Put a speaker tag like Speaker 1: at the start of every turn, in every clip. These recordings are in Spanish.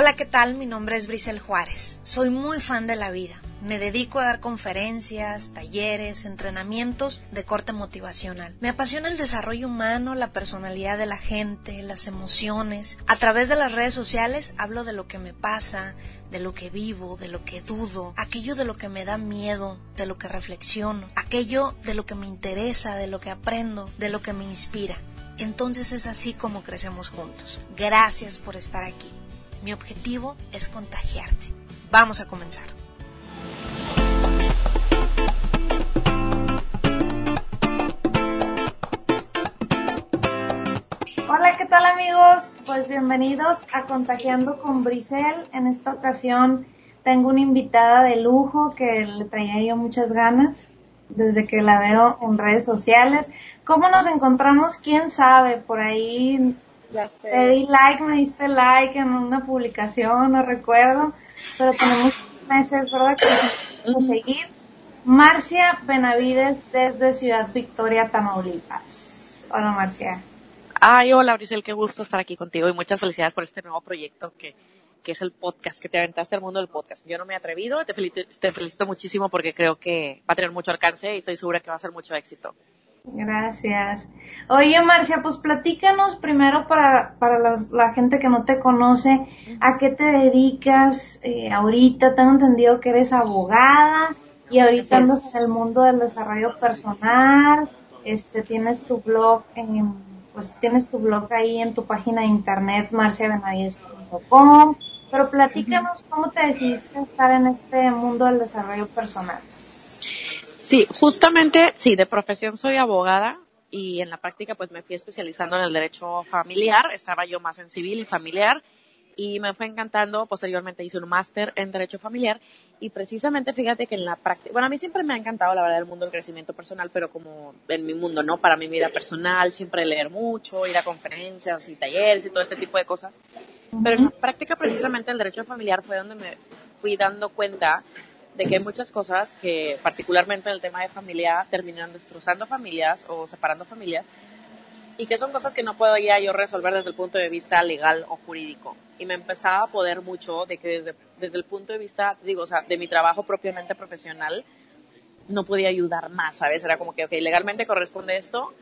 Speaker 1: Hola, ¿qué tal? Mi nombre es Brisel Juárez. Soy muy fan de la vida. Me dedico a dar conferencias, talleres, entrenamientos de corte motivacional. Me apasiona el desarrollo humano, la personalidad de la gente, las emociones. A través de las redes sociales hablo de lo que me pasa, de lo que vivo, de lo que dudo, aquello de lo que me da miedo, de lo que reflexiono, aquello de lo que me interesa, de lo que aprendo, de lo que me inspira. Entonces es así como crecemos juntos. Gracias por estar aquí. Mi objetivo es contagiarte. Vamos a comenzar. Hola, ¿qué tal amigos? Pues bienvenidos a Contagiando con Brisel. En esta ocasión tengo una invitada de lujo que le traía yo muchas ganas desde que la veo en redes sociales. ¿Cómo nos encontramos? ¿Quién sabe? Por ahí te di like, me diste like en una publicación, no recuerdo, pero tenemos meses, ¿verdad? Que seguir. Marcia Benavides desde Ciudad Victoria, Tamaulipas. Hola, Marcia.
Speaker 2: Ay, hola, Brisel, qué gusto estar aquí contigo y muchas felicidades por este nuevo proyecto que, que es el podcast, que te aventaste al mundo del podcast. Yo no me he atrevido, te felicito, te felicito muchísimo porque creo que va a tener mucho alcance y estoy segura que va a ser mucho éxito.
Speaker 1: Gracias. Oye, Marcia, pues platícanos primero para, para la, gente que no te conoce, ¿a qué te dedicas eh, ahorita? Tengo entendido que eres abogada y ahorita andas en el mundo del desarrollo personal, este, tienes tu blog en, pues tienes tu blog ahí en tu página de internet, marciabenavides.com, pero platícanos cómo te decidiste estar en este mundo del desarrollo personal.
Speaker 2: Sí, justamente, sí, de profesión soy abogada y en la práctica pues me fui especializando en el derecho familiar, estaba yo más en civil y familiar y me fue encantando, posteriormente hice un máster en derecho familiar y precisamente fíjate que en la práctica, bueno, a mí siempre me ha encantado la verdad el mundo del crecimiento personal, pero como en mi mundo, ¿no? Para mi vida personal, siempre leer mucho, ir a conferencias y talleres y todo este tipo de cosas. Pero en la práctica precisamente el derecho familiar fue donde me fui dando cuenta de que hay muchas cosas que, particularmente en el tema de familia, terminan destrozando familias o separando familias y que son cosas que no ya yo resolver desde el punto de vista legal o jurídico. Y me empezaba a poder mucho de que desde, desde el punto de vista, digo, o sea, de mi trabajo propiamente profesional, no podía ayudar más, ¿sabes? Era como que, ok, legalmente corresponde esto,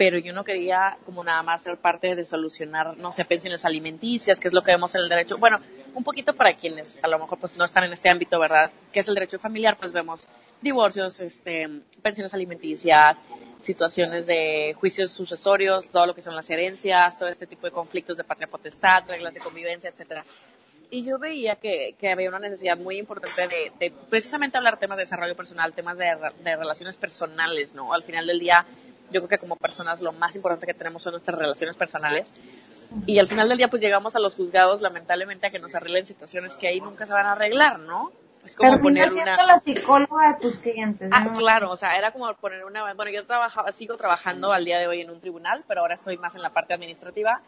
Speaker 2: pero yo no quería como nada más ser parte de solucionar, no sé, pensiones alimenticias, que es lo que vemos en el derecho. Bueno, un poquito para quienes a lo mejor pues no están en este ámbito, ¿verdad? Que es el derecho familiar, pues vemos divorcios, este, pensiones alimenticias, situaciones de juicios sucesorios, todo lo que son las herencias, todo este tipo de conflictos de patria potestad, reglas de convivencia, etcétera. Y yo veía que, que había una necesidad muy importante de, de, precisamente hablar temas de desarrollo personal, temas de, de relaciones personales, ¿no? Al final del día, yo creo que como personas lo más importante que tenemos son nuestras relaciones personales. Y al final del día, pues llegamos a los juzgados, lamentablemente, a que nos arreglen situaciones que ahí nunca se van a arreglar, ¿no?
Speaker 1: Es como poner una... la psicóloga de tus clientes.
Speaker 2: Ah, claro, o sea, era como poner una... Bueno, yo trabajaba, sigo trabajando al día de hoy en un tribunal, pero ahora estoy más en la parte administrativa.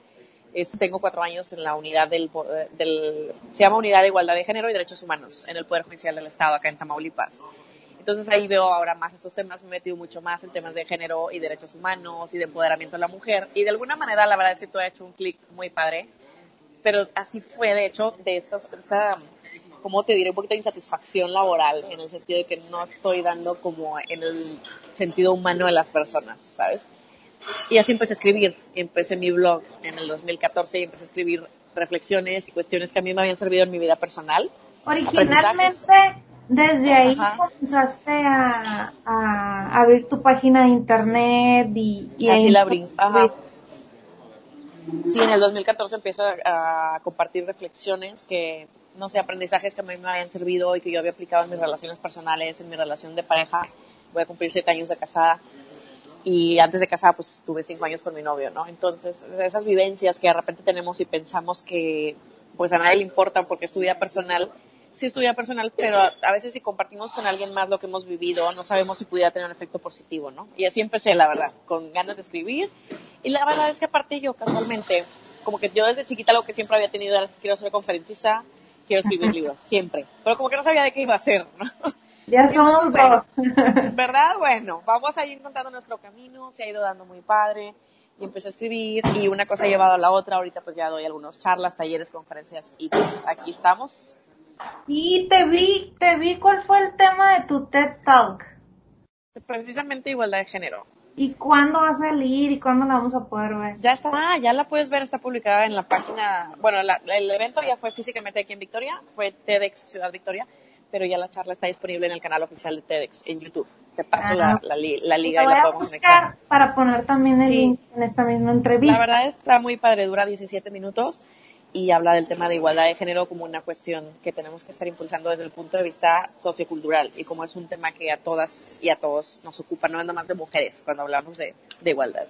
Speaker 2: tengo cuatro años en la unidad del, del... Se llama Unidad de Igualdad de Género y Derechos Humanos en el Poder Judicial del Estado, acá en Tamaulipas. Entonces ahí veo ahora más estos temas, me he metido mucho más en temas de género y derechos humanos y de empoderamiento de la mujer. Y de alguna manera la verdad es que tú has hecho un clic muy padre, pero así fue de hecho de esta, esta, como te diré, un poquito de insatisfacción laboral, en el sentido de que no estoy dando como en el sentido humano de las personas, ¿sabes? Y así empecé a escribir, empecé mi blog en el 2014 y empecé a escribir reflexiones y cuestiones que a mí me habían servido en mi vida personal.
Speaker 1: Originalmente desde ahí comenzaste a, a, abrir tu página de internet y,
Speaker 2: y así la abrí. Sí, en el 2014 empiezo a, compartir reflexiones que, no sé, aprendizajes que a mí me habían servido y que yo había aplicado en mis relaciones personales, en mi relación de pareja. Voy a cumplir siete años de casada y antes de casada pues estuve cinco años con mi novio, ¿no? Entonces, esas vivencias que de repente tenemos y pensamos que pues a nadie le importan porque es tu vida personal, sí estudia personal, pero a, veces si compartimos con alguien más lo que hemos vivido, no sabemos si pudiera tener un efecto positivo, ¿no? Y así empecé, la verdad, con ganas de escribir. Y la verdad es que aparte yo casualmente, como que yo desde chiquita lo que siempre había tenido era quiero ser conferencista, quiero escribir libros, siempre. Pero como que no sabía de qué iba a ser, ¿no?
Speaker 1: Ya somos dos.
Speaker 2: ¿Verdad? Bueno, vamos a ir encontrando nuestro camino, se ha ido dando muy padre. y empecé a escribir y una cosa ha llevado a la otra. Ahorita pues ya doy algunos charlas, talleres, conferencias y pues aquí estamos.
Speaker 3: Sí, te vi, te vi. ¿Cuál fue el tema de tu TED Talk?
Speaker 2: Precisamente igualdad de género.
Speaker 3: ¿Y cuándo va a salir y cuándo la vamos a poder ver?
Speaker 2: Ya está, ah, ya la puedes ver, está publicada en la página, bueno, el evento ya fue físicamente aquí en Victoria, fue TEDx Ciudad Victoria, pero ya la charla está disponible en el canal oficial de TEDx en YouTube. Te paso la, la, liga y la podemos
Speaker 3: conectar. Para poner también el link en esta misma entrevista.
Speaker 2: La verdad está muy padre, dura 17 minutos y habla del tema de igualdad de género como una cuestión que tenemos que estar impulsando desde el punto de vista sociocultural y como es un tema que a todas y a todos nos ocupa, no nada más de mujeres cuando hablamos de, igualdad.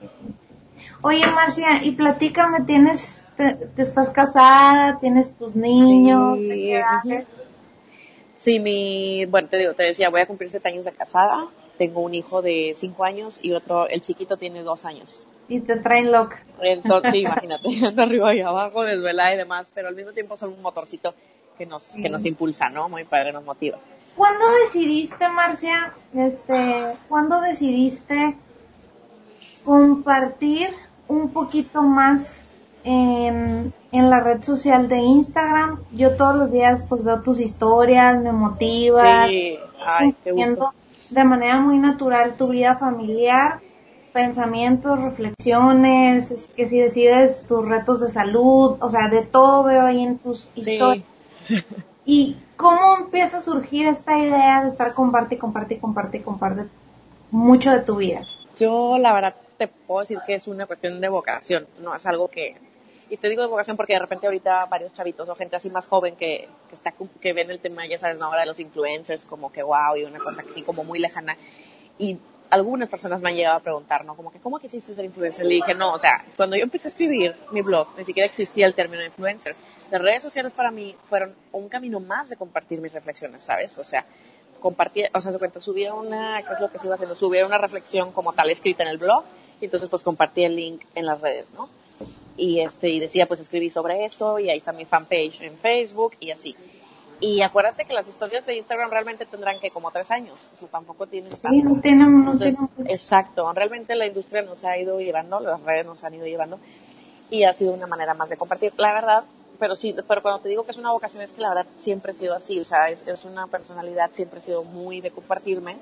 Speaker 3: Oye, Marcia, y platícame, ¿tienes, te, estás casada, tienes tus niños? Sí,
Speaker 2: sí, mi, bueno, te digo, te decía, voy a cumplir siete años de casada, tengo un hijo de cinco años y otro, el chiquito tiene dos años
Speaker 3: y te traen loca.
Speaker 2: Entonces, sí, imagínate, de arriba y abajo, desvelada y demás, pero al mismo tiempo son un motorcito que nos, que nos impulsa, ¿no? Muy padre, nos motiva.
Speaker 3: ¿Cuándo decidiste, Marcia, este, cuándo decidiste compartir un poquito más en, en la red social de Instagram? Yo todos los días pues veo tus historias, me motivas.
Speaker 2: Sí, ay, qué gusto.
Speaker 3: De manera muy natural tu vida familiar pensamientos, reflexiones, que si decides tus retos de salud, o sea, de todo veo ahí en tus historias. ¿Y cómo empieza a surgir esta idea de estar comparte, comparte, comparte, comparte mucho de tu vida?
Speaker 2: Yo la verdad te puedo decir que es una cuestión de vocación, no es algo que y te digo de vocación porque de repente ahorita varios chavitos o gente así más joven que, que está que ven el tema ya sabes no ahora de los influencers como que wow y una cosa así como muy lejana y algunas personas me han llegado a preguntar, ¿no? Como que, ¿cómo que hiciste ser influencer? Le dije, no, o sea, cuando yo empecé a escribir mi blog, ni siquiera existía el término influencer. Las redes sociales para mí fueron un camino más de compartir mis reflexiones, ¿sabes? O sea, compartir, o sea, se cuenta, subía una, ¿qué es lo que se iba haciendo? Subía una reflexión como tal escrita en el blog, y entonces pues compartí el link en las redes, ¿no? Y este, y decía, pues escribí sobre esto, y ahí está mi fanpage en Facebook, y así. Y acuérdate que las historias de Instagram realmente tendrán que como tres años, o sea, tampoco tienes
Speaker 3: Sí, no tienen, no
Speaker 2: Exacto, realmente la industria nos ha ido llevando, las redes nos han ido llevando, y ha sido una manera más de compartir, la verdad, pero sí, pero cuando te digo que es una vocación es que la verdad siempre he sido así, o sea, es, es una personalidad, siempre he sido muy de compartirme.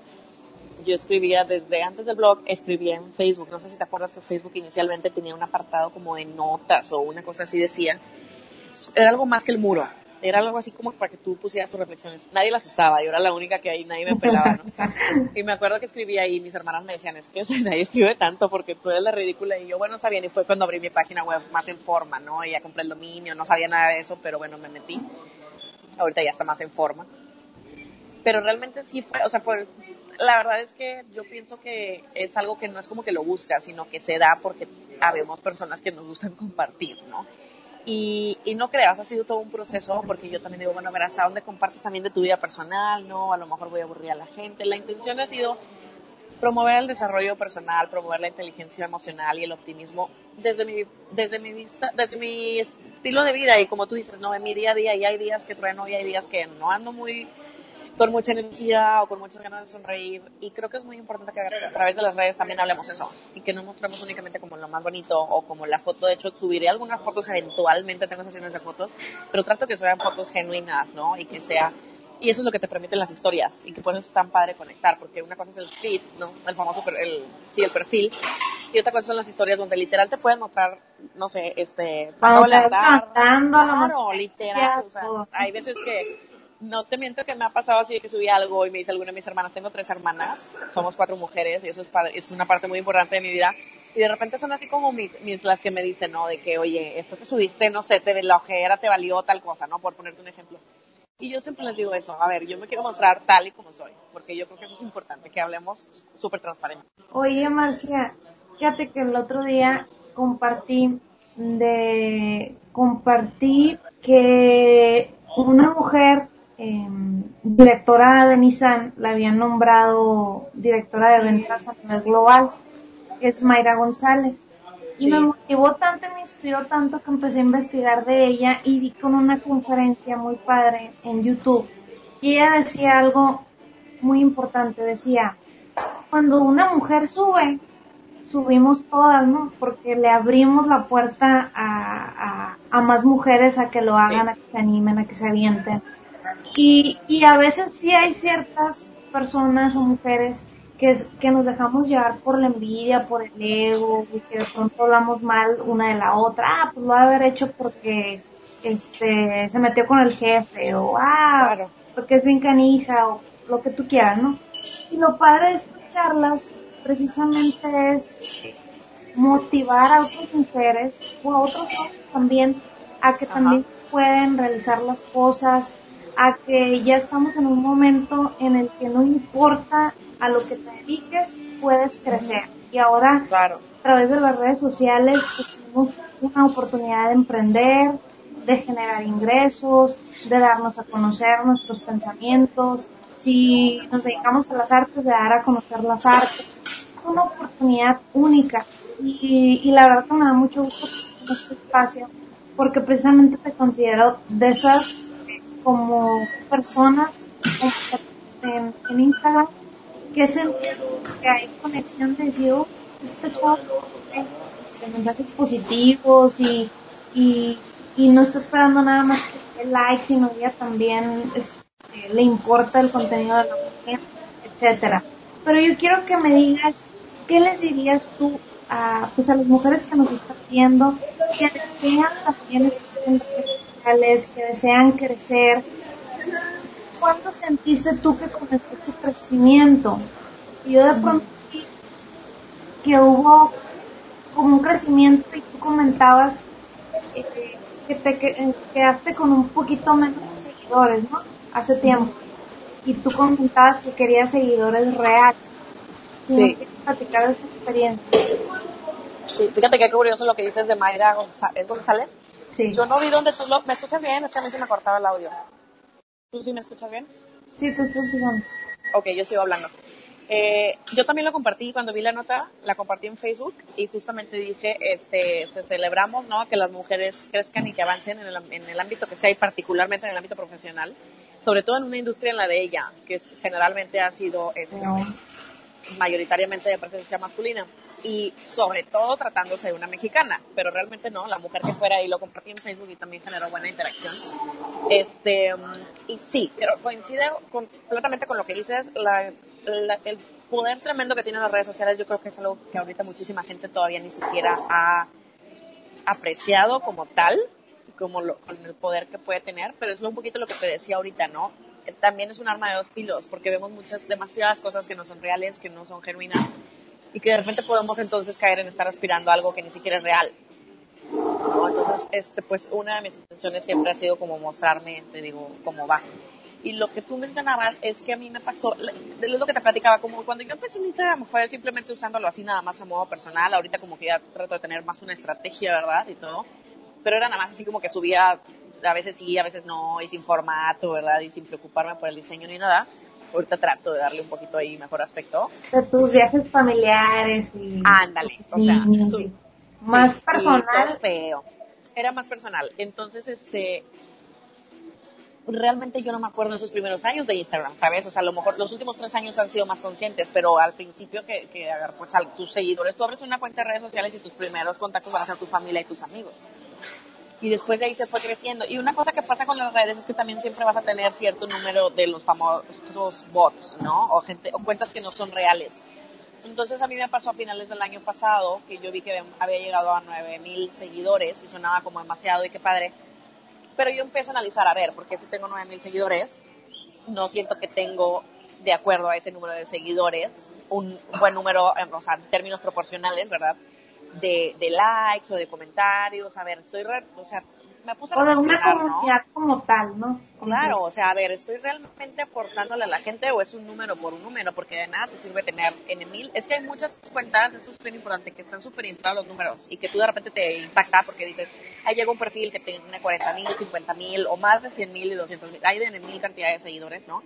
Speaker 2: Yo escribía desde antes del blog, escribía en Facebook, no sé si te acuerdas que Facebook inicialmente tenía un apartado como de notas o una cosa así decía, era algo más que el muro, era algo así como para que tú pusieras tus reflexiones. Nadie las usaba, yo era la única que ahí nadie me pelaba, ¿no? y me acuerdo que escribía ahí, mis hermanas me decían, es que nadie escribe tanto porque tú eres la ridícula. Y yo, bueno, sabía, y fue cuando abrí mi página web más en forma, ¿no? Y ya compré el dominio, no sabía nada de eso, pero bueno, me metí. Ahorita ya está más en forma. Pero realmente sí fue, o sea, por, la verdad es que yo pienso que es algo que no es como que lo busca, sino que se da porque habemos personas que nos gustan compartir, ¿no? Y, y, no creas, ha sido todo un proceso, porque yo también digo, bueno, ver, hasta dónde compartes también de tu vida personal, ¿no? A lo mejor voy a aburrir a la gente. La intención ha sido promover el desarrollo personal, promover la inteligencia emocional y el optimismo desde mi, desde mi vista, desde mi estilo de vida y como tú dices, no, en mi día a día y hay días que trueno y hay días que no ando muy con mucha energía o con muchas ganas de sonreír. Y creo que es muy importante que a través de las redes también hablemos eso. Y que no mostremos únicamente como lo más bonito o como la foto. De hecho, subiré algunas fotos eventualmente, tengo sesiones de fotos, pero trato que sean fotos genuinas, ¿no? Y que sea y eso es lo que te permiten las historias. Y que por eso es tan padre conectar. Porque una cosa es el feed no el famoso el sí el perfil. Y otra cosa son las historias donde literal te pueden mostrar no sé este
Speaker 3: hola claro,
Speaker 2: literal o sea, hay veces que no te miento que me ha pasado así de que subí algo y me dice alguna de mis hermanas, tengo tres hermanas, somos cuatro mujeres y eso es, es una parte muy importante de mi vida. Y de repente son así como mis, mis las que me dicen, ¿no? De que, oye, esto que subiste, no sé, te, la ojera te valió tal cosa, ¿no? Por ponerte un ejemplo. Y yo siempre les digo eso, a ver, yo me quiero mostrar tal y como soy, porque yo creo que eso es importante, que hablemos súper transparente.
Speaker 3: Oye, Marcia, fíjate que el otro día compartí de, compartí que una mujer Em, directora de Nissan, la habían nombrado directora de ventas a nivel global, que es Mayra González. Y me motivó tanto y me inspiró tanto que empecé a investigar de ella y vi con una conferencia muy padre en YouTube. Y ella decía algo muy importante, decía, cuando una mujer sube, subimos todas, ¿no? Porque le abrimos la puerta a, a, más mujeres a que lo hagan, a que se animen, a que se avienten. Y, y a veces sí hay ciertas personas o mujeres que, que nos dejamos llevar por la envidia, por el ego, y que de pronto hablamos mal una de la otra, ah, pues lo ha haber hecho porque este se metió con el jefe, o ah, porque es bien canija, o lo que tú quieras, ¿no? Y lo padre de estas charlas precisamente es motivar a otras mujeres o a otros hombres también a que también pueden realizar las cosas, a que ya estamos en un momento en el que no importa a lo que te dediques, puedes crecer. Y ahora, a través de las redes sociales, pues, tenemos una oportunidad de emprender, de generar ingresos, de darnos a conocer nuestros pensamientos. Si nos dedicamos a las artes, de dar a conocer las artes. Es una oportunidad única. Y, y la verdad que me da mucho gusto este espacio, porque precisamente te considero de esas como personas en, Instagram que sentido que hay conexión de decir, oh, este chavo este, mensajes positivos y, y, y, no está esperando nada más que like, sino ella también este, le importa el contenido de la mujer, etcétera. Pero yo quiero que me digas, ¿qué les dirías tú a, pues a las mujeres que nos están viendo, que desean también estar que desean crecer. ¿Cuándo sentiste tú que comenzó tu crecimiento? Y yo de pronto vi que hubo como un crecimiento y tú comentabas eh, que te quedaste con un poquito menos de seguidores, ¿no? Hace tiempo. Y tú comentabas que querías seguidores reales. sí. platicar esa experiencia.
Speaker 2: Sí, fíjate qué curioso lo que dices de Mayra González. Sí. Yo no vi dónde tú lo... ¿Me escuchas bien? Es que a mí se me cortaba el audio. ¿Tú sí me escuchas bien?
Speaker 3: Sí, pues estás bien.
Speaker 2: Ok, yo sigo hablando. Eh, yo también lo compartí cuando vi la nota, la compartí en Facebook y justamente dije, este, se celebramos, ¿no? Que las mujeres crezcan y que avancen en el, en el ámbito que sea y particularmente en el ámbito profesional, sobre todo en una industria en la de ella, que generalmente ha sido este, mayoritariamente de presencia masculina y sobre todo tratándose de una mexicana, pero realmente no, la mujer que fuera y lo compartí en Facebook y también generó buena interacción. Este, y sí, pero coincide completamente con lo que dices, la, el poder tremendo que tienen las redes sociales, yo creo que es algo que ahorita muchísima gente todavía ni siquiera ha apreciado como tal, como lo, con el poder que puede tener, pero es un poquito lo que te decía ahorita, ¿no? También es un arma de dos filos, porque vemos muchas, demasiadas cosas que no son reales, que no son genuinas, y que de repente podemos entonces caer en estar aspirando a algo que ni siquiera es real. Entonces, este, pues una de mis intenciones siempre ha sido como mostrarme, te digo, cómo va. Y lo que tú mencionabas es que a mí me pasó, es lo que te platicaba, como cuando yo empecé en Instagram fue simplemente usándolo así nada más a modo personal, ahorita como que ya trato de tener más una estrategia, ¿verdad? Y todo, pero era nada más así como que subía, a veces sí, a veces no, y sin formato, ¿verdad? Y sin preocuparme por el diseño ni nada ahorita trato de darle un poquito ahí mejor aspecto.
Speaker 3: De tus viajes familiares y...
Speaker 2: Ándale, o sea,
Speaker 3: más personal.
Speaker 2: Feo. Era más personal. Entonces, este, realmente yo no me acuerdo de esos primeros años de Instagram, ¿sabes? O sea, a lo mejor los últimos tres años han sido más conscientes, pero al principio que, que pues a tus seguidores, tú abres una cuenta de redes sociales y tus primeros contactos van a ser tu familia y tus amigos y después de ahí se fue creciendo. Y una cosa que pasa con las redes es que también siempre vas a tener cierto número de los famosos bots, ¿no? O gente o cuentas que no son reales. Entonces a mí me pasó a finales del año pasado que yo vi que había llegado a 9000 seguidores y sonaba como demasiado y qué padre. Pero yo empiezo a analizar, a ver, porque si tengo 9000 seguidores, no siento que tengo, de acuerdo a ese número de seguidores, un buen número, o sea, en términos proporcionales, ¿verdad? De, de likes o de comentarios, a ver, estoy, o sea, me puse a
Speaker 3: O de una comunidad como tal, ¿no?
Speaker 2: Claro, o sea, a ver, ¿estoy realmente aportándole a la gente o es un número por un número? Porque de nada te sirve tener en mil. Es que hay muchas cuentas, es súper importante, que están súper inflados los números y que tú de repente te impacta porque dices, ahí llega un perfil que tiene 40 mil, 50 mil o más de 100 mil y 200 mil. Hay de mil cantidad de seguidores, ¿no?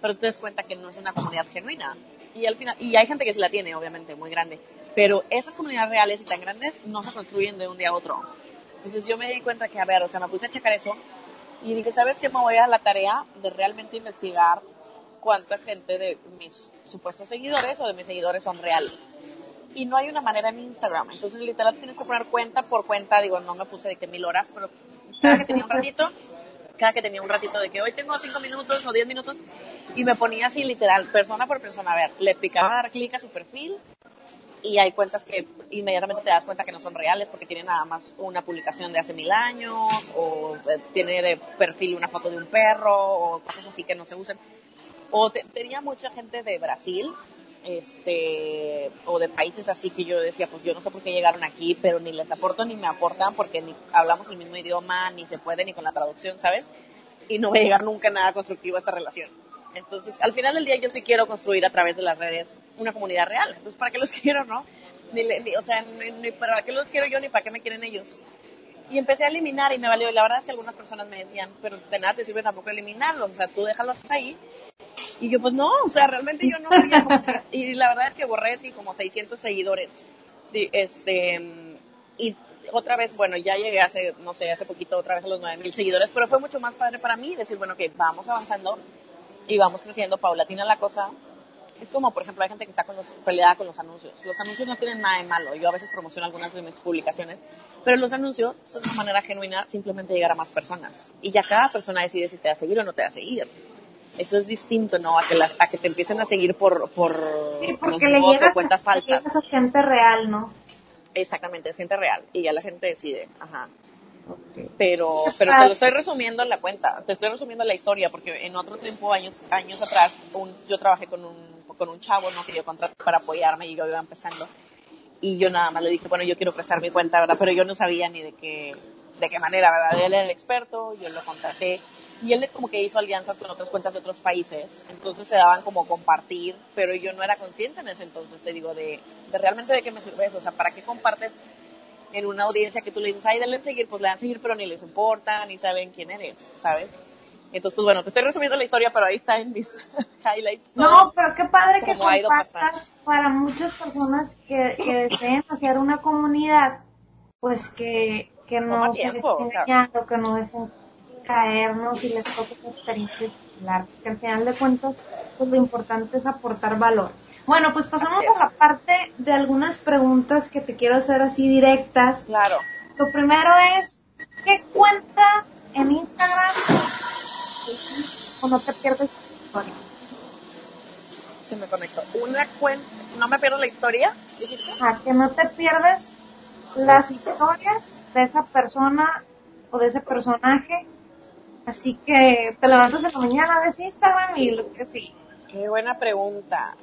Speaker 2: Pero tú te das cuenta que no es una comunidad genuina. Y al final, y hay gente que sí la tiene, obviamente, muy grande pero esas comunidades reales y tan grandes no se construyen de un día a otro. Entonces yo me di cuenta que, a ver, o sea, me puse a checar eso y dije, ¿sabes qué? Me voy a la tarea de realmente investigar cuánta gente de mis supuestos seguidores o de mis seguidores son reales. y no hay una manera en Instagram. Entonces, literal, tienes que poner cuenta por cuenta. Digo, no me puse de que mil horas, pero cada que tenía un ratito, cada que tenía un ratito de que hoy tengo cinco minutos o diez minutos, y me ponía así, literal, persona por persona. A ver, le picaba dar clic a su perfil, y hay cuentas que inmediatamente te das cuenta que no son reales porque tienen nada más una publicación de hace mil años o eh, tiene de perfil una foto de un perro o cosas así que no se usan. O tenía mucha gente de Brasil este, o de países así que yo decía, pues yo no sé por qué llegaron aquí, pero ni les aporto ni me aportan porque ni hablamos el mismo idioma, ni se puede ni con la traducción, ¿sabes? Y no va a llegar nunca nada constructivo a esta relación. Entonces, al final del día yo sí quiero construir a través de las redes una comunidad real. Entonces, ¿para qué los quiero, no? Ni, o sea, ni, para qué los quiero yo ni para qué me quieren ellos. Y empecé a eliminar y me valió. La verdad es que algunas personas me decían, pero de nada te sirve tampoco eliminarlos, o sea, tú déjalos ahí. Y yo, pues no, o sea, realmente yo no Y la verdad es que borré así como 600 seguidores. Este, y otra vez, bueno, ya llegué hace, no sé, hace poquito otra vez a los 9000 seguidores, pero fue mucho más padre para mí decir, bueno, que vamos avanzando y vamos creciendo paulatina la cosa. Es como, por ejemplo, hay gente que está con los, peleada con los anuncios. Los anuncios no tienen nada de malo. Yo a veces promociono algunas de mis publicaciones, pero los anuncios son una manera genuina simplemente llegar a más personas. Y ya cada persona decide si te va a seguir o no te va a seguir. Eso es distinto, ¿no? A que, a que te empiecen a seguir por, por
Speaker 3: sí, porque le o cuentas falsas. Es gente real, ¿no?
Speaker 2: Exactamente, es gente real. Y ya la gente decide. Ajá. Pero, pero te lo estoy resumiendo en la cuenta, te estoy resumiendo la historia, porque en otro tiempo, años, años atrás, un, yo trabajé con un, con un chavo, ¿no? Que yo contraté para apoyarme y yo iba empezando. Y yo nada más le dije, bueno, yo quiero prestar mi cuenta, ¿verdad? Pero yo no sabía ni de qué, de qué manera, ¿verdad? Él era el experto, yo lo contraté. Y él como que hizo alianzas con otras cuentas de otros países, entonces se daban como compartir, pero yo no era consciente en ese entonces, te digo, de, de realmente de qué me sirve eso, o sea, ¿para qué compartes en una audiencia que tú le dices, ay, denle seguir, pues le dan a seguir, pero ni les importa, ni saben quién eres, ¿sabes? Entonces, pues bueno, te estoy resumiendo la historia, pero ahí está en mis highlights.
Speaker 3: No, pero qué padre que compartas para muchas personas que, que, deseen hacer una comunidad, pues que, que no se o que no dejen caernos y les toque una experiencia porque al final de cuentas, pues lo importante es aportar valor. Bueno, pues pasamos a la parte de algunas preguntas que te quiero hacer así directas.
Speaker 2: Claro.
Speaker 3: Lo primero es, ¿qué cuenta en Instagram o no te pierdes la historia?
Speaker 2: Se me conectó. Una cuenta, ¿no me pierdo la historia?
Speaker 3: Ah, que no te pierdes las historias de esa persona o de ese personaje. Así que te levantas en la mañana, ves Instagram y lo que sí.
Speaker 2: Qué buena pregunta.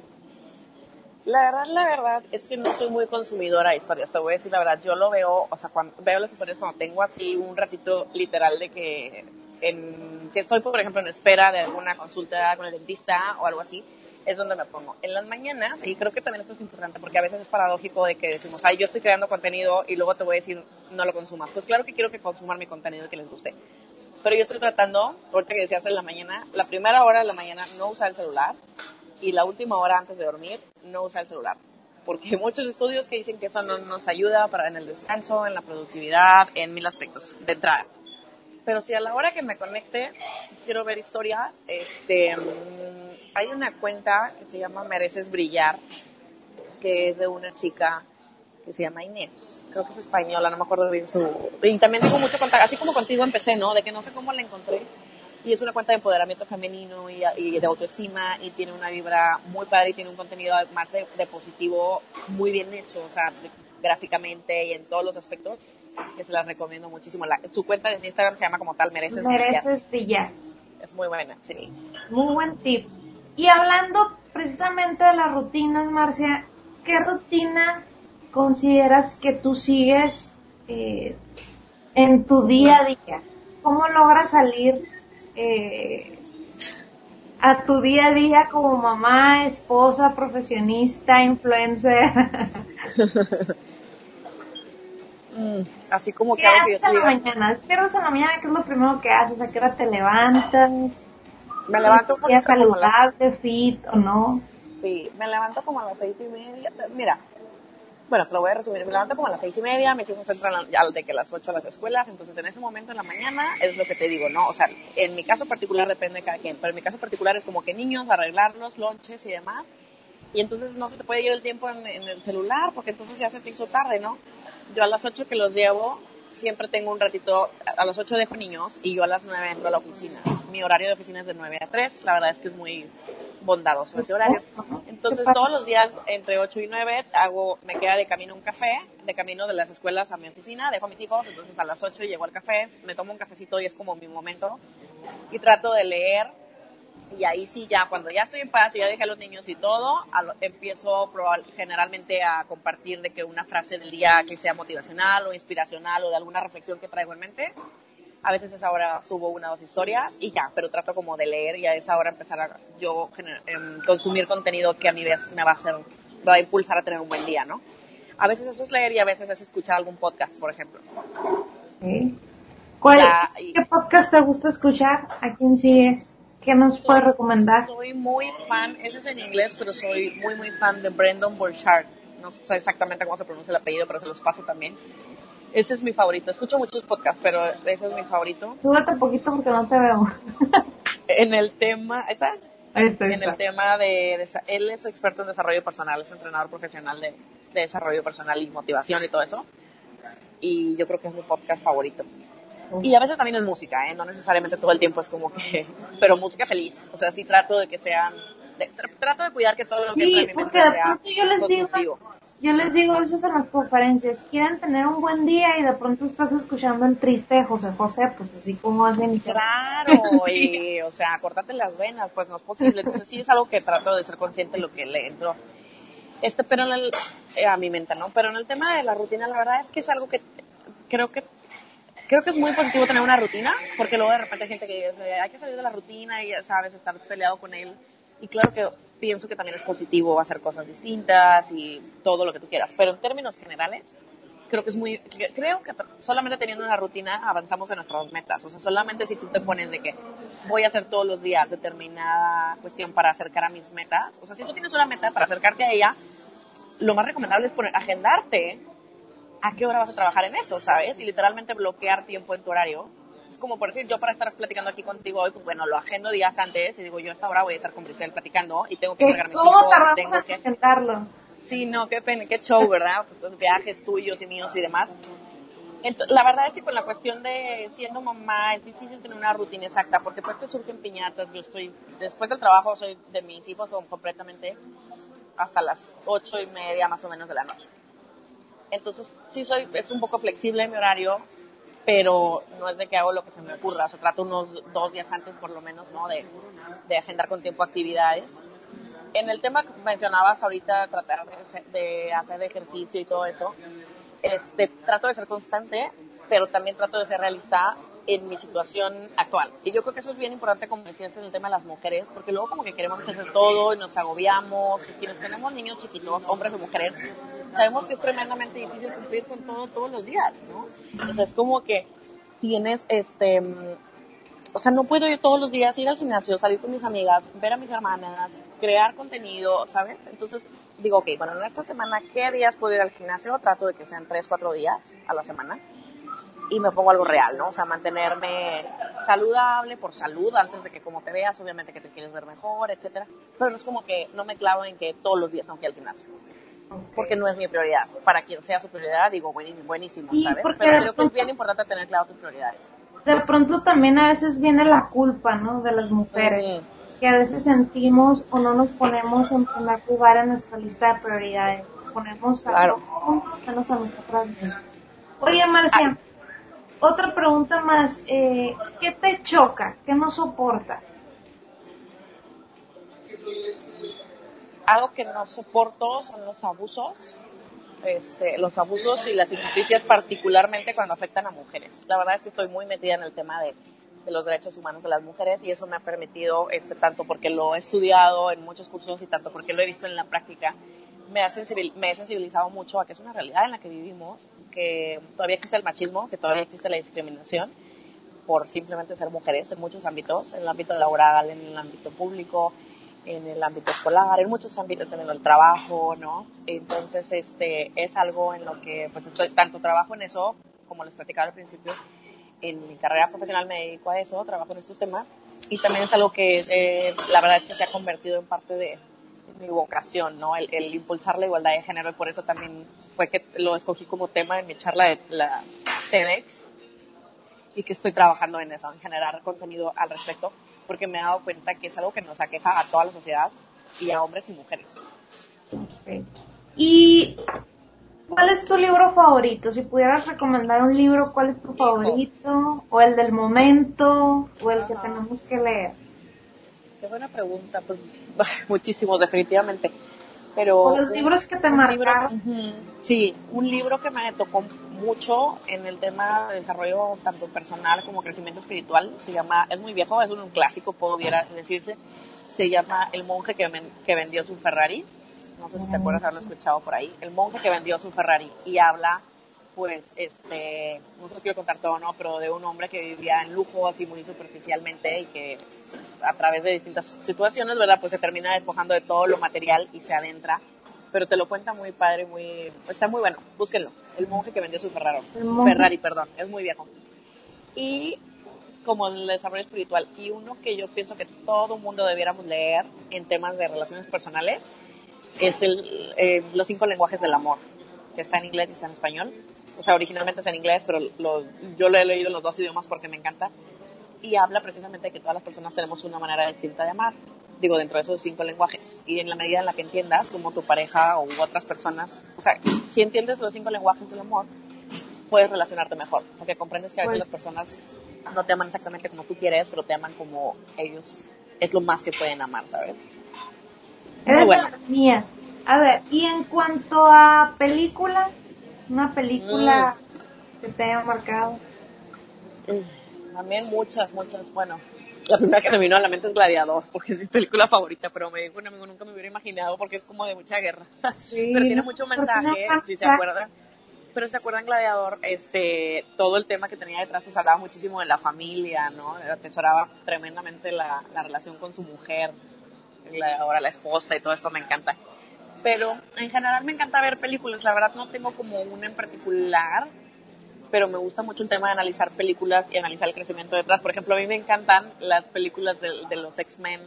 Speaker 2: La verdad, la verdad es que no soy muy consumidora de historias, te voy a decir la verdad, yo lo veo, o sea, cuando veo las historias cuando tengo así un ratito literal de que en, si estoy, por ejemplo, en espera de alguna consulta con el dentista o algo así, es donde me pongo. En las mañanas, y creo que también esto es importante porque a veces es paradójico de que decimos, ay, yo estoy creando contenido y luego te voy a decir, no lo consumas. Pues claro que quiero que consuman mi contenido y que les guste. Pero yo estoy tratando, ahorita que decías en la mañana, la primera hora de la mañana no usar el celular, y la última hora antes de dormir no usar el celular. Porque hay muchos estudios que dicen que eso no nos ayuda para en el descanso, en la productividad, en mil aspectos de entrada. Pero si a la hora que me conecte quiero ver historias, este, hay una cuenta que se llama Mereces Brillar, que es de una chica que se llama Inés. Creo que es española, no me acuerdo bien su... Y también tengo mucho contacto, así como contigo empecé, ¿no? De que no sé cómo la encontré y es una cuenta de empoderamiento femenino y, de autoestima y tiene una vibra muy padre y tiene un contenido más de, positivo muy bien hecho, o sea, gráficamente y en todos los aspectos que se las recomiendo muchísimo. su cuenta de Instagram se llama como tal Mereces,
Speaker 3: Mereces brillar.
Speaker 2: Es muy buena, sí.
Speaker 3: Muy buen tip. Y hablando precisamente de las rutinas, Marcia, ¿qué rutina consideras que tú sigues eh, en tu día a día? ¿Cómo logras salir eh, a tu día a día como mamá, esposa, profesionista, influencer?
Speaker 2: Mm, así como
Speaker 3: que... ¿Qué haces en la mañana? ¿Despiertas en la mañana? ¿Qué es lo primero que haces? ¿A qué hora te levantas?
Speaker 2: Me levanto
Speaker 3: un poquito saludable, fit o no?
Speaker 2: Sí, me levanto como a las seis y media. Mira, bueno, te lo voy a resumir. Me levanto como a las seis y media, mis hijos entran ya de que a las ocho a las escuelas, entonces en ese momento en la mañana es lo que te digo, ¿no? O sea, en mi caso particular depende de cada quien, pero en mi caso particular es como que niños, arreglarlos, lonches y demás. y entonces no se te puede ir el tiempo en, el celular porque entonces ya se te hizo tarde, ¿no? Yo a las 8 que los llevo siempre tengo un ratito, a las 8 dejo niños y yo a las 9 entro a la oficina. Mi horario de oficina es de 9 a 3, la verdad es que es muy bondadoso ese horario. Entonces todos los días entre 8 y 9 hago, me queda de camino un café, de camino de las escuelas a mi oficina, dejo a mis hijos, entonces a las 8 llego al café, me tomo un cafecito y es como mi momento y trato de leer y ahí sí ya cuando ya estoy en paz y ya dejé a los niños y todo, empiezo generalmente a compartir de que una frase del día que sea motivacional o inspiracional o de alguna reflexión que traigo en mente. A veces a esa hora subo una o dos historias y ya, pero trato como de leer y a esa hora empezar a yo em, consumir contenido que a mi vez me va a hacer, va a impulsar a tener un buen día, ¿no? A veces eso es leer y a veces es escuchar algún podcast, por ejemplo.
Speaker 3: ¿Cuál, ¿Qué podcast te gusta escuchar? ¿A quién sigues? ¿Qué nos puede recomendar?
Speaker 2: Soy muy fan, ese es en inglés, pero soy muy, muy fan de Brendan Burchard. No sé exactamente cómo se pronuncia el apellido, pero se los paso también. Ese es mi favorito. Escucho muchos podcasts, pero ese es mi favorito.
Speaker 3: Súbete un poquito porque no te veo.
Speaker 2: en el tema, ¿está? en el tema de, él es experto en desarrollo personal, es entrenador profesional de, de desarrollo personal y motivación y todo eso. Y yo creo que es mi podcast favorito. Y a veces también es música, ¿eh? No necesariamente todo el tiempo es como que... Pero música feliz. O sea, sí trato de que sean... trato de cuidar que todo lo que
Speaker 3: sí, en mi mente sea yo les digo, yo les digo eso en las conferencias, quieren tener un buen día y de pronto estás escuchando el triste de José José, pues así como hacen y
Speaker 2: Claro, y, o sea, cortate las venas, pues no es posible. Entonces sí es algo que trato de ser consciente de lo que le entro. Este, pero en el, eh, a mi mente, ¿no? Pero en el tema de la rutina, la verdad es que es algo que creo que creo que es muy positivo tener una rutina, porque luego de repente hay gente que dice, hay que salir de la rutina y ya sabes, estar peleado con él. Y claro que pienso que también es positivo hacer cosas distintas y todo lo que tú quieras. Pero en términos generales, creo que es muy, creo que solamente teniendo una rutina avanzamos en nuestras metas. O sea, solamente si tú te pones de que voy a hacer todos los días determinada cuestión para acercar a mis metas. O sea, si tú tienes una meta para acercarte a ella, lo más recomendable es poner, agendarte a qué hora vas a trabajar en eso, ¿sabes? Y literalmente bloquear tiempo en tu horario. Es como por decir, yo para estar platicando aquí contigo hoy, pues bueno, lo agendo días antes y digo, yo a esta hora voy a estar con Brisel platicando y tengo que
Speaker 3: entregar mis ¿Cómo hijos, tengo que agendarlo?
Speaker 2: Sí, no, qué pena, qué show, ¿verdad? Pues viajes tuyos y míos y demás. Entonces, la verdad es que con la cuestión de siendo mamá es difícil tener una rutina exacta porque pues te surgen piñatas. Yo estoy, después del trabajo soy de mis hijos completamente hasta las ocho y media más o menos de la noche. Entonces, sí soy, es un poco flexible mi horario, pero no es de que hago lo que se me ocurra. O sea, trato unos dos días antes, por lo menos, ¿no? De, de agendar con tiempo actividades. En el tema que mencionabas ahorita, tratar de, hacer ejercicio y todo eso, este, trato de ser constante, pero también trato de ser realista en mi situación actual. Y yo creo que eso es bien importante, como decías, en el tema de las mujeres, porque luego como que queremos hacer todo y nos agobiamos. Y quienes tenemos niños chiquitos, hombres o mujeres, sabemos que es tremendamente difícil cumplir con todo todos los días, ¿no? Sea, es como que tienes, este, o sea, no puedo ir todos los días ir al gimnasio, salir con mis amigas, ver a mis hermanas, crear contenido, ¿sabes? Entonces digo, ok, bueno, en esta semana, ¿qué días puedo ir al gimnasio? Trato de que sean tres, cuatro días a la semana y me pongo algo real, ¿no? O sea, mantenerme saludable por salud antes de que como te veas, obviamente que te quieres ver mejor, etcétera. Pero no es como que no me clavo en que todos los días tengo que ir al gimnasio. Porque no es mi prioridad. Para quien sea su prioridad, digo, buenísimo, ¿sabes? Pero creo que es bien importante tener claro tus prioridades.
Speaker 3: De pronto también a veces viene la culpa, ¿no? De las mujeres. Que a veces sentimos o no nos ponemos en primer lugar en nuestra lista de prioridades. Ponemos a claro. menos a nosotras Oye, Marcia, otra pregunta más. Eh, ¿Qué te choca? ¿Qué no soportas?
Speaker 2: Algo que no soporto son los abusos. Este, los abusos y las injusticias particularmente cuando afectan a mujeres. La verdad es que estoy muy metida en el tema de, de los derechos humanos de las mujeres y eso me ha permitido, este, tanto porque lo he estudiado en muchos cursos y tanto porque lo he visto en la práctica, me, ha me he sensibilizado mucho a que es una realidad en la que vivimos, que todavía existe el machismo, que todavía existe la discriminación por simplemente ser mujeres en muchos ámbitos, en el ámbito laboral, en el ámbito público, en el ámbito escolar, en muchos ámbitos también el trabajo, ¿no? Entonces, este, es algo en lo que, pues, estoy, tanto trabajo en eso, como les platicaba al principio, en mi carrera profesional me dedico a eso, trabajo en estos temas, y también es algo que, eh, la verdad es que se ha convertido en parte de, mi vocación, ¿no? El, impulsar la igualdad de género y por eso también fue que lo escogí como tema en mi charla de la TEDx y que estoy trabajando en eso, en generar contenido al respecto, porque me he dado cuenta que es algo que nos aqueja a toda la sociedad y a hombres y mujeres.
Speaker 3: ¿Y cuál es tu libro favorito? Si pudieras recomendar un libro, ¿cuál es tu favorito? ¿O el del momento? ¿O el que tenemos que leer?
Speaker 2: Qué buena pregunta, pues muchísimos definitivamente. Pero
Speaker 3: los libros que te marcaron.
Speaker 2: sí, un libro que me tocó mucho en el tema de desarrollo tanto personal como crecimiento espiritual, se llama, es muy viejo, es un, clásico, pudiera decirse, se llama El monje que, que vendió su Ferrari, no sé si te acuerdas haberlo escuchado por ahí, El monje que vendió su Ferrari, y habla pues, este, no te quiero contar todo, ¿no? Pero de un hombre que vivía en lujo así muy superficialmente y que a través de distintas situaciones, ¿verdad? Pues se termina despojando de todo lo material y se adentra. Pero te lo cuenta muy padre, muy, está muy bueno. Búsquenlo. El monje que vendió su Ferrari. Ferrari, perdón. Es muy viejo. Y como el desarrollo espiritual. Y uno que yo pienso que todo mundo debiéramos leer en temas de relaciones personales es el, eh, Los cinco lenguajes del amor, que está en inglés y está en español o sea, originalmente es en inglés, pero yo lo he leído en los dos idiomas porque me encanta, y habla precisamente de que todas las personas tenemos una manera distinta de amar, digo, dentro de esos cinco lenguajes, y en la medida en la que entiendas, como tu pareja o otras personas, o sea, si entiendes los cinco lenguajes del amor, puedes relacionarte mejor, porque comprendes que a veces las personas no te aman exactamente como tú quieres, pero te aman como ellos, es lo más que pueden amar, ¿sabes?
Speaker 3: Muy bueno. mías. A ver, y en cuanto a película, una película mm. que te haya marcado.
Speaker 2: También muchas, muchas. Bueno, la primera que se vino a la mente es Gladiador, porque es mi película favorita, pero me dijo un amigo, nunca me hubiera imaginado porque es como de mucha guerra. Sí, pero tiene mucho mensaje, si se acuerdan. Pero se acuerdan Gladiador, este, todo el tema que tenía detrás, pues hablaba muchísimo de la familia, ¿no? Atesoraba tremendamente la, la relación con su mujer, Gladiadora, la esposa y todo esto me encanta pero en general me encanta ver películas. La verdad no tengo como una en particular, pero me gusta mucho el tema de analizar películas y analizar el crecimiento detrás. Por ejemplo, a mí me encantan las películas de, de los X-Men.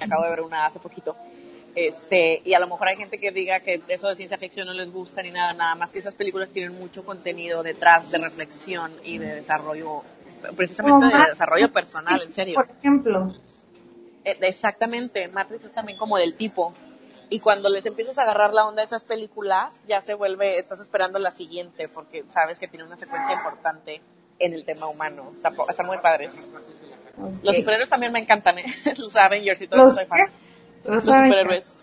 Speaker 2: Acabo de ver una hace poquito. Este, y a lo mejor hay gente que diga que eso de ciencia ficción no les gusta ni nada, nada más que esas películas tienen mucho contenido detrás de reflexión y de desarrollo, precisamente de desarrollo personal, en serio.
Speaker 3: Por ejemplo.
Speaker 2: Eh, exactamente, Matrix es también como del tipo, y cuando les empiezas a agarrar la onda de esas películas, ya se vuelve, estás esperando la siguiente, porque sabes que tiene una secuencia importante en el tema humano. Están muy padres. Los superhéroes también me encantan, ¿eh? Los Avengers y todo eso soy fan. Los, superhéroes.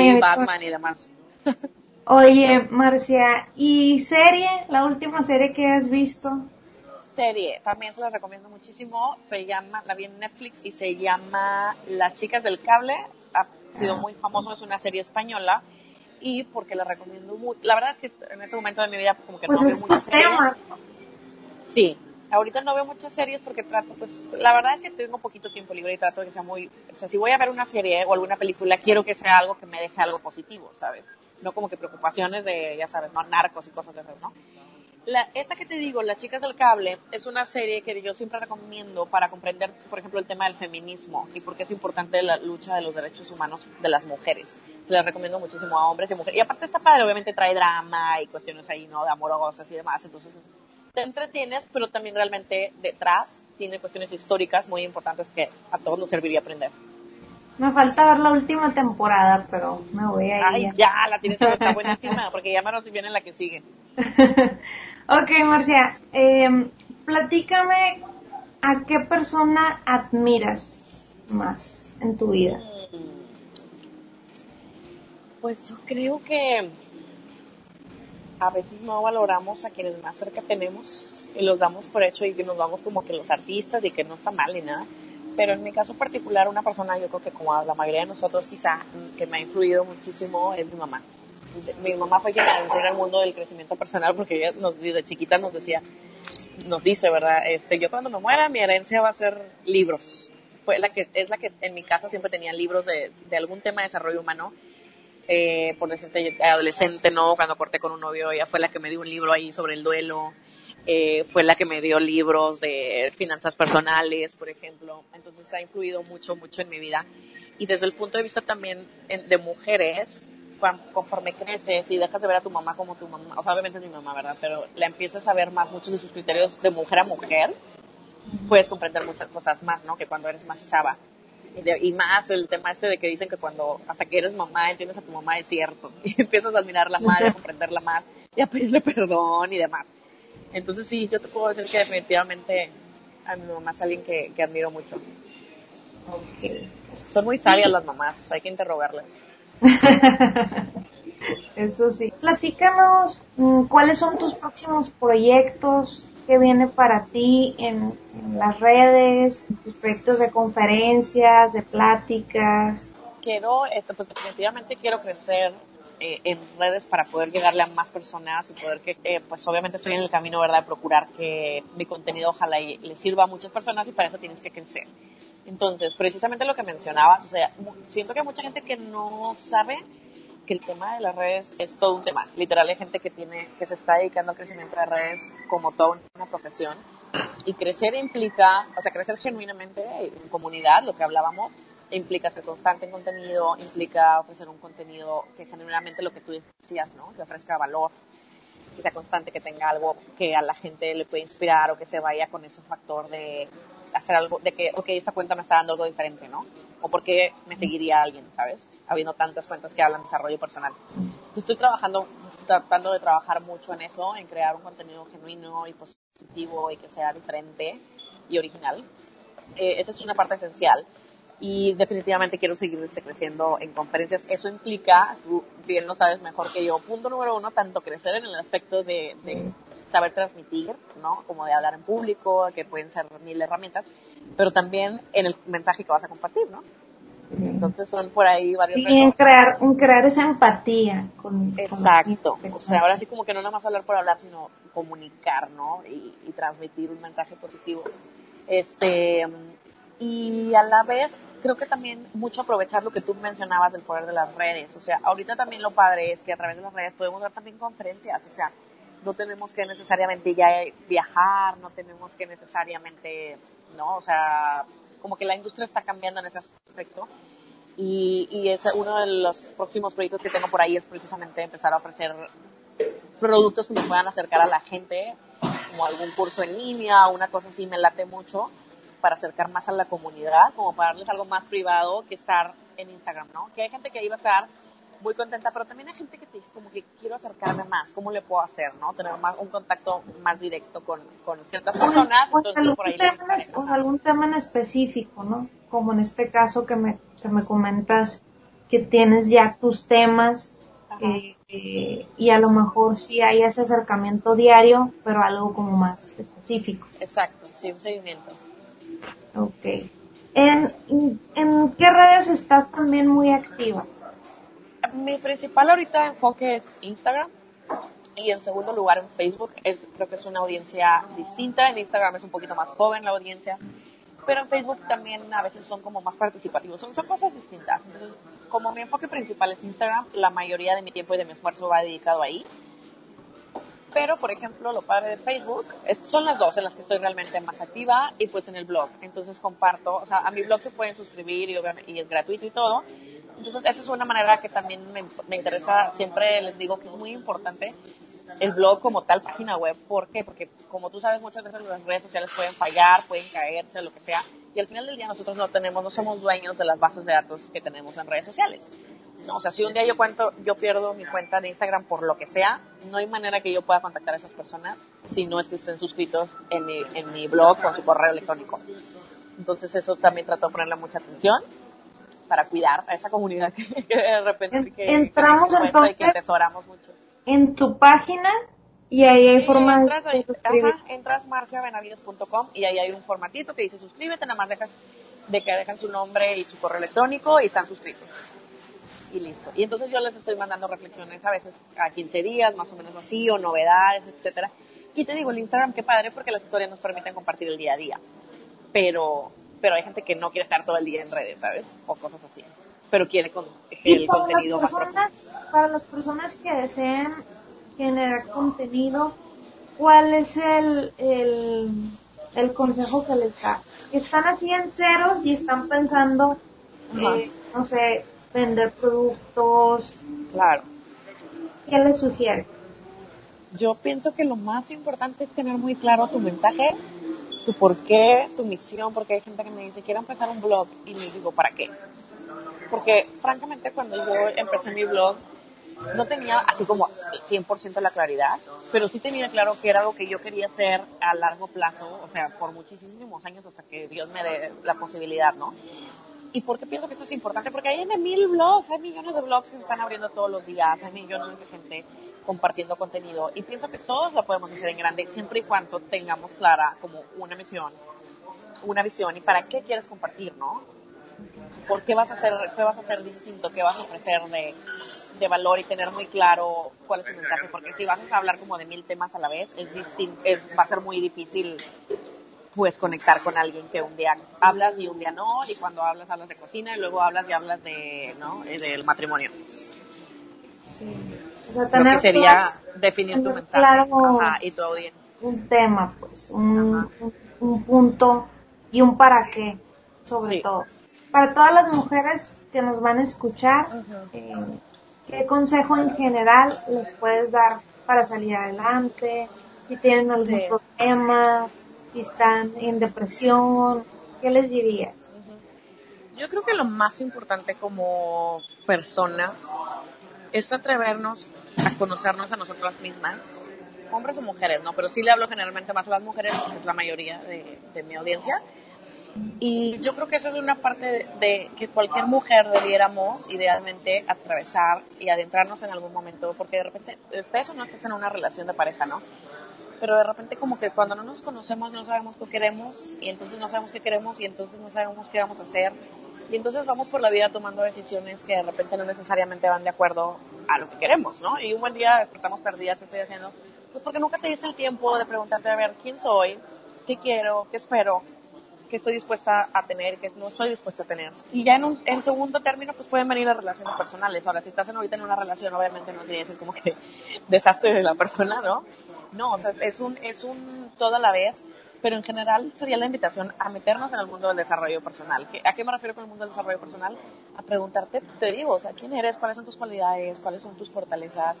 Speaker 2: y Batman y demás.
Speaker 3: Oye, Marcia, ¿y serie? La última serie que has visto.
Speaker 2: Serie, también se la recomiendo muchísimo. Se llama, la vi en Netflix y se llama Las chicas del cable ha sido muy famoso, es una serie española y porque la recomiendo mucho. La verdad es que en este momento de mi vida como que pues no veo muchas series. Sí, ahorita no veo muchas series porque trato, pues, la verdad es que tengo poquito tiempo libre y trato de que sea muy, o sea, si voy a ver una serie o alguna película, quiero que sea algo que me deje algo positivo, ¿sabes? No como que preocupaciones de, ya sabes, no narcos y cosas de esas, ¿no? Esta que te digo, Las Chicas del Cable, es una serie que yo siempre recomiendo para comprender, por ejemplo, el tema del feminismo y por qué es importante la lucha de los derechos humanos de las mujeres. Se la recomiendo muchísimo a hombres y mujeres. Y aparte está padre, obviamente trae drama y cuestiones ahí, ¿no? De amorosas y demás. Entonces te entretienes, pero también realmente detrás tiene cuestiones históricas muy importantes que a todos nos serviría aprender.
Speaker 3: Me falta ver la última temporada, pero me voy a ir.
Speaker 2: Ay, ya, la tienes que ver, está buenísima, porque ya menos si viene la que sigue.
Speaker 3: Ok, Marcia, eh, platícame a qué persona admiras más en tu vida.
Speaker 2: Pues yo creo que a veces no valoramos a quienes más cerca tenemos y los damos por hecho y que nos vamos como que los artistas y que no está mal ni nada. Pero en mi caso particular, una persona, yo creo que como la mayoría de nosotros quizá, que me ha influido muchísimo es mi mamá mi mamá fue quien entró en el mundo del crecimiento personal porque ella nos, desde chiquita nos decía, nos dice, ¿verdad? Este, yo cuando me muera mi herencia va a ser libros. Fue la que, es la que en mi casa siempre tenía libros de, de algún tema de desarrollo humano. Eh, por decirte, adolescente, ¿no? Cuando corté con un novio, ella fue la que me dio un libro ahí sobre el duelo. eh, fue la que me dio libros de finanzas personales, por ejemplo. Entonces ha influido mucho, mucho en mi vida. Y desde el punto de vista también de mujeres, conforme creces y dejas de ver a tu mamá como tu mamá, o sea, obviamente es mi mamá, ¿verdad? Pero la empiezas a ver más muchos de sus criterios de mujer a mujer, puedes comprender muchas cosas más, ¿no? Que cuando eres más chava. Y, más el tema este de que dicen que cuando hasta que eres mamá entiendes a tu mamá es cierto y empiezas a admirarla más, a comprenderla más y a pedirle perdón y demás. Entonces sí, yo te puedo decir que definitivamente a mi mamá es alguien que, que admiro mucho. Okay. Son muy sabias las mamás, hay que interrogarlas.
Speaker 3: Eso sí. Platícanos mm, cuáles son tus próximos proyectos, qué viene para ti en, las redes, tus proyectos de conferencias, de pláticas.
Speaker 2: Quiero, este, pues definitivamente quiero crecer eh, en redes para poder llegarle a más personas y poder que, eh, pues obviamente estoy en el camino, ¿verdad?, de procurar que mi contenido ojalá le sirva a muchas personas y para eso tienes que crecer. Entonces, precisamente lo que mencionabas, o sea, siento que hay mucha gente que no sabe que el tema de las redes es todo un tema. Literal, hay gente que tiene, que se está dedicando al crecimiento de redes como toda una profesión. Y crecer implica, o sea, crecer genuinamente en comunidad, lo que hablábamos, implica ser constante en contenido, implica ofrecer un contenido que genuinamente lo que tú decías, ¿no? Que ofrezca valor, que sea constante, que tenga algo que a la gente le pueda inspirar o que se vaya con ese factor de hacer algo, de que, ok, esta cuenta me está dando algo diferente, ¿no? O porque me seguiría alguien, ¿sabes? Habiendo tantas cuentas que hablan de desarrollo personal. Estoy trabajando, tratando de trabajar mucho en eso, en crear un contenido genuino y positivo y que sea diferente y original. Eh, esa es una parte esencial y definitivamente quiero seguir este, creciendo en conferencias. Eso implica, tú bien lo sabes mejor que yo, punto número uno, tanto crecer en el aspecto de, de saber transmitir, ¿no? Como de hablar en público, que pueden ser mil herramientas, pero también en el mensaje que vas a compartir, ¿no? Entonces son por ahí varios.
Speaker 3: Y en crear, en crear esa empatía con.
Speaker 2: Exacto. o sea, ahora sí como que no nada más hablar por hablar, sino comunicar, ¿no? Y, y transmitir un mensaje positivo. Este, y a la vez creo que también mucho aprovechar lo que tú mencionabas del poder de las redes. O sea, ahorita también lo padre es que a través de las redes podemos dar también conferencias. O sea, no tenemos que necesariamente ya viajar, no tenemos que necesariamente, ¿no? O sea, como que la industria está cambiando en ese aspecto. Y, y es uno de los próximos proyectos que tengo por ahí es precisamente empezar a ofrecer productos que me puedan acercar a la gente, como algún curso en línea, una cosa así, me late mucho para acercar más a la comunidad, como para darles algo más privado que estar en Instagram, ¿no? Que hay gente que iba a estar muy contenta, pero también hay gente que te dice como que quiero acercarme más, ¿cómo le puedo hacer, no? Tener más, un contacto más directo con, con ciertas personas.
Speaker 3: Entonces, por ahí algún tema en específico, ¿no? Como en este caso que me, que me comentas que tienes ya tus temas eh, eh, y a lo mejor sí hay ese acercamiento diario, pero algo como más específico.
Speaker 2: Exacto, sí, un seguimiento.
Speaker 3: Ok. ¿En, ¿En qué redes estás también muy activa?
Speaker 2: Mi principal ahorita enfoque es Instagram y en segundo lugar en Facebook. creo que es una audiencia distinta. En Instagram es un poquito más joven la audiencia, pero en Facebook también a veces son como más participativos. Son, son cosas distintas. Entonces, como mi enfoque principal es Instagram, la mayoría de mi tiempo y de mi esfuerzo va dedicado ahí. Pero, por ejemplo, lo padre de Facebook es, son las dos en las que estoy realmente más activa y pues en el blog. Entonces comparto, o sea, a mi blog se pueden suscribir y, y es gratuito y todo. Entonces esa es una manera que también me, me, interesa, siempre les digo que es muy importante el blog como tal página web. ¿Por qué? Porque como tú sabes, muchas veces las redes sociales pueden fallar, pueden caerse, lo que sea. Y al final del día nosotros no tenemos, no somos dueños de las bases de datos que tenemos en redes sociales. O sea, si un día yo cuento, yo pierdo mi cuenta de Instagram por lo que sea, no hay manera que yo pueda contactar a esas personas si no es que estén suscritos en mi, en mi blog con su correo electrónico. Entonces eso también trato de ponerle mucha atención para cuidar a esa comunidad que, de repente que,
Speaker 3: entramos entonces que atesoramos mucho. En tu página y ahí hay forma
Speaker 2: entras, de ajá, entras marciabenavides.com y ahí hay un formatito que dice suscríbete, nada más dejas de que dejan su nombre y su correo electrónico y están suscritos y listo. Y entonces yo les estoy mandando reflexiones a veces a 15 días, más o menos así, o novedades, etcétera. Y te digo, el Instagram, qué padre, porque las historias nos permiten compartir el día a día. Pero, pero hay gente que no quiere estar todo el día en redes, ¿sabes? O cosas así. Pero quiere con, el contenido
Speaker 3: más Para las personas que deseen generar contenido, ¿cuál es el, el, el consejo que les da? Están así en ceros y están pensando, eh, no sé, vender productos.
Speaker 2: Claro.
Speaker 3: ¿Qué les sugiere?
Speaker 2: Yo pienso que lo más importante es tener muy claro tu mensaje, tu por qué, tu misión, porque hay gente que me dice, quiero empezar un blog, y le digo, ¿para qué? Porque francamente cuando yo empecé mi blog, no tenía así como 100% la claridad, pero sí tenía claro que era algo que yo quería hacer a largo plazo, o sea, por muchísimos años hasta que Dios me dé la posibilidad, ¿no? ¿Y por qué pienso que esto es importante? Porque hay de mil blogs, hay millones de blogs que se están abriendo todos los días, hay millones de gente compartiendo contenido y pienso que todos lo podemos hacer en grande siempre y cuando tengamos clara como una misión, una visión y para qué quieres compartir, ¿no? ¿Por qué vas a hacer, qué vas a hacer distinto, qué vas a ofrecer de, de valor y tener muy claro cuál es tu mensaje? Porque si vas a hablar como de mil temas a la vez, es distinto, es, va a ser muy difícil pues conectar con alguien que un día hablas y un día no, y cuando hablas hablas de cocina y luego hablas y hablas de, ¿no? Eh, del matrimonio. Sí. O sea, tener que sería definir tu mensaje claro y tu audiencia.
Speaker 3: Un tema, pues, un, un, punto y un para qué, sobre todo. Para todas las mujeres que nos van a escuchar, eh, ¿qué consejo en general les puedes dar para salir adelante? Si tienen algún problema, si están en depresión, ¿qué les dirías?
Speaker 2: Yo creo que lo más importante como personas es atrevernos a conocernos a nosotras mismas, hombres o mujeres, ¿no? Pero sí le hablo generalmente más a las mujeres, porque es la mayoría de, de mi audiencia. Y yo creo que esa es una parte de, que cualquier mujer debiéramos idealmente atravesar y adentrarnos en algún momento, porque de repente, estés o no estés en una relación de pareja, ¿no? pero de repente como que cuando no nos conocemos no sabemos qué queremos y entonces no sabemos qué queremos y entonces no sabemos qué vamos a hacer y entonces vamos por la vida tomando decisiones que de repente no necesariamente van de acuerdo a lo que queremos, ¿no? Y un buen día despertamos perdidas, ¿qué estoy haciendo? Pues porque nunca te diste el tiempo de preguntarte, a ver, ¿quién soy? ¿Qué quiero? ¿Qué espero? ¿Qué estoy dispuesta a tener? ¿Qué no estoy dispuesta a tener? Y ya en, un, en segundo término, pues pueden venir las relaciones personales. Ahora, si estás en, ahorita en una relación, obviamente no tiene que ser como que desastre de la persona, ¿no? No, o sea, es un, es un todo a la vez, pero en general sería la invitación a meternos en el mundo del desarrollo personal. ¿A qué me refiero con el mundo del desarrollo personal? A preguntarte, te digo, o sea, quién eres, cuáles son tus cualidades, cuáles son tus fortalezas,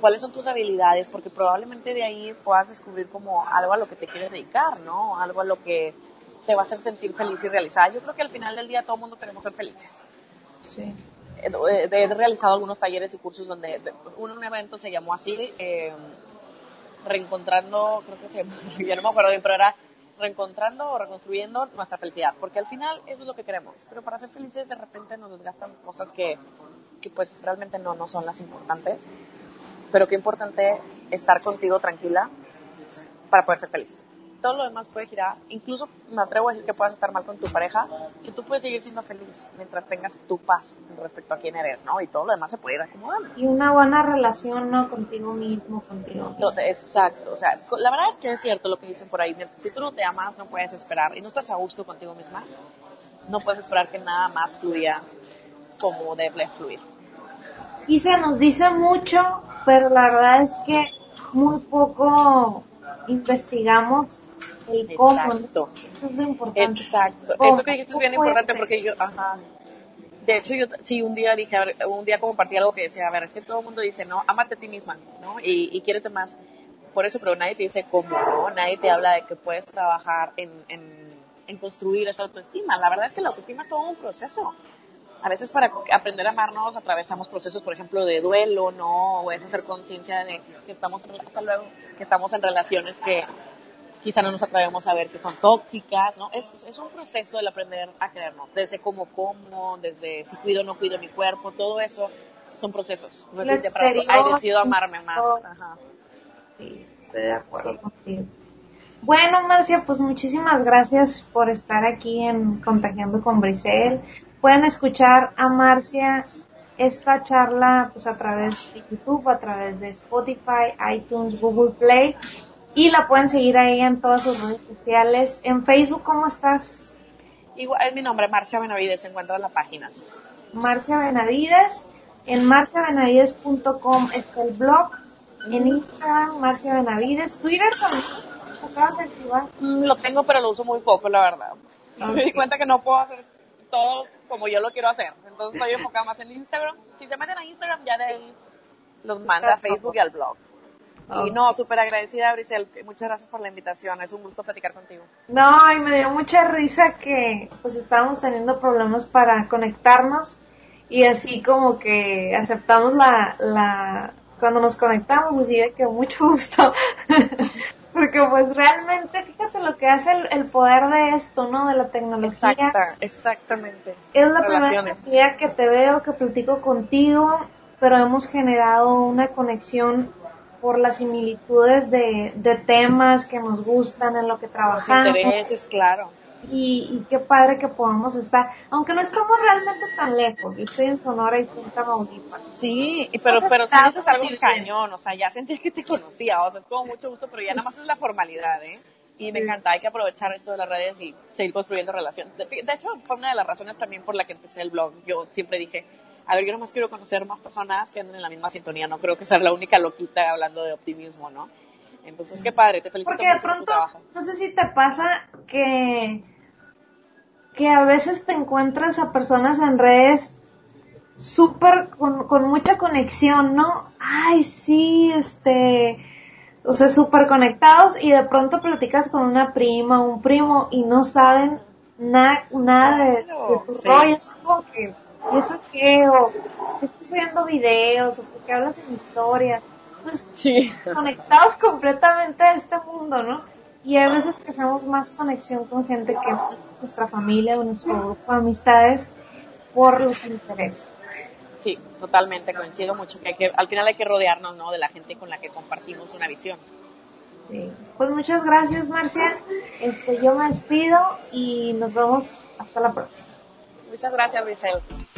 Speaker 2: cuáles son tus habilidades, porque probablemente de ahí puedas descubrir como algo a lo que te quieres dedicar, ¿no? Algo a lo que te va a hacer sentir feliz y realizada. Yo creo que al final del día todo el mundo queremos ser felices. Sí. Eh, he, realizado algunos talleres y cursos donde un evento se llamó así, eh, reencontrando, creo que se, ya no me acuerdo bien, pero era reencontrando o reconstruyendo nuestra felicidad, porque al final eso es lo que queremos, pero para ser felices de repente nos desgastan cosas que, que pues realmente no, no son las importantes, pero qué importante estar contigo tranquila para poder ser feliz todo lo demás puede girar. Incluso me atrevo a decir que puedas estar mal con tu pareja y tú puedes seguir siendo feliz mientras tengas tu paz respecto a quién eres, ¿no? Y todo lo demás se puede ir acomodando.
Speaker 3: Y una buena relación, ¿no? Contigo mismo, contigo.
Speaker 2: exacto. O sea, la verdad es que es cierto lo que dicen por ahí. Si tú no te amas, no puedes esperar y no estás a gusto contigo misma, no puedes esperar que nada más fluya como debe fluir.
Speaker 3: Y se nos dice mucho, pero la verdad es que muy poco investigamos el cómo. Exacto. Eso es lo importante.
Speaker 2: Exacto. Eso que dijiste es bien importante porque yo, ajá. De hecho, yo sí un día dije, a ver, un día compartí algo que decía, a ver, es que todo el mundo dice, no, amate a ti misma, ¿no? Y, y quiérete más. Por eso, pero nadie te dice cómo, ¿no? Nadie te habla de que puedes trabajar en, en, en construir esa autoestima. La verdad es que la autoestima es todo un proceso a veces para aprender a amarnos atravesamos procesos, por ejemplo, de duelo, ¿no? O es hacer conciencia de que estamos, hasta luego, que estamos en relaciones que quizá no nos atrevemos a ver que son tóxicas, ¿no? Es, es un proceso el aprender a querernos, desde cómo como, desde si cuido o no cuido mi cuerpo, todo eso son procesos. No es he decidido amarme más. Ajá.
Speaker 3: Sí, estoy de acuerdo contigo. Bueno, Marcia, pues muchísimas gracias por estar aquí en Contagiando con Brisel. Pueden escuchar a Marcia esta charla pues a través de YouTube, a través de Spotify, iTunes, Google Play y la pueden seguir ahí en todas sus redes sociales. En Facebook, ¿cómo estás?
Speaker 2: Igual, es mi nombre, Marcia Benavides, se encuentra en la página.
Speaker 3: Marcia Benavides. En marciabenavides.com está el blog En Instagram, Marcia Benavides. Twitter también.
Speaker 2: Mm, lo tengo, pero lo uso muy poco, la verdad. Me di cuenta que no puedo hacer todo como yo lo quiero hacer. Entonces estoy enfocada más en Instagram. Si se meten a Instagram, ya de ahí los manda a Facebook y al blog. Y no, súper agradecida, Brisel. Muchas gracias por la invitación. Es un gusto platicar contigo.
Speaker 3: No, y me dio mucha risa que pues estábamos teniendo problemas para conectarnos y así como que aceptamos la, la cuando nos conectamos, así de que mucho gusto. Porque pues realmente, fíjate lo que hace el, poder de esto, ¿no? De la tecnología.
Speaker 2: Exacta, exactamente.
Speaker 3: Es la primera día que te veo, que platico contigo, pero hemos generado una conexión por las similitudes de, de temas que nos gustan, en lo que trabajamos.
Speaker 2: Los intereses, claro.
Speaker 3: Y, y, qué padre que podamos estar, aunque no estamos realmente tan lejos, yo estoy en Sonora y tú en Tamaulipas.
Speaker 2: Sí, pero, pero sí es algo cañón, o sea, ya sentí que te conocía, o sea, es como mucho gusto, pero ya nada más es la formalidad, ¿eh? Y me encanta, hay que aprovechar esto de las redes y seguir construyendo relaciones. De, de hecho, fue una de las razones también por la que empecé el blog. Yo siempre dije, a ver, yo nomás quiero conocer más personas que anden en la misma sintonía, no creo que sea la única loquita hablando de optimismo, ¿no? Entonces, qué padre, te felicito
Speaker 3: Porque de pronto, no sé si te pasa que, que a veces te encuentras a personas en redes súper con, con mucha conexión, ¿no? Ay, sí, este, o sea, súper conectados y de pronto platicas con una prima, un primo y no saben nada, nada de, tu rollo, es como que ¿y eso qué? O estás viendo videos? ¿O porque hablas en historias? Pues, sí. conectados completamente a este mundo, ¿no? Y a veces hacemos más conexión con gente que nuestra familia o nuestro grupo de amistades por los intereses.
Speaker 2: Sí, totalmente, coincido mucho que, hay que al final hay que rodearnos, ¿no? De la gente con la que compartimos una visión.
Speaker 3: Sí. Pues muchas gracias, Marcia. Este, yo me despido y nos vemos hasta la próxima.
Speaker 2: Muchas gracias, Giselle.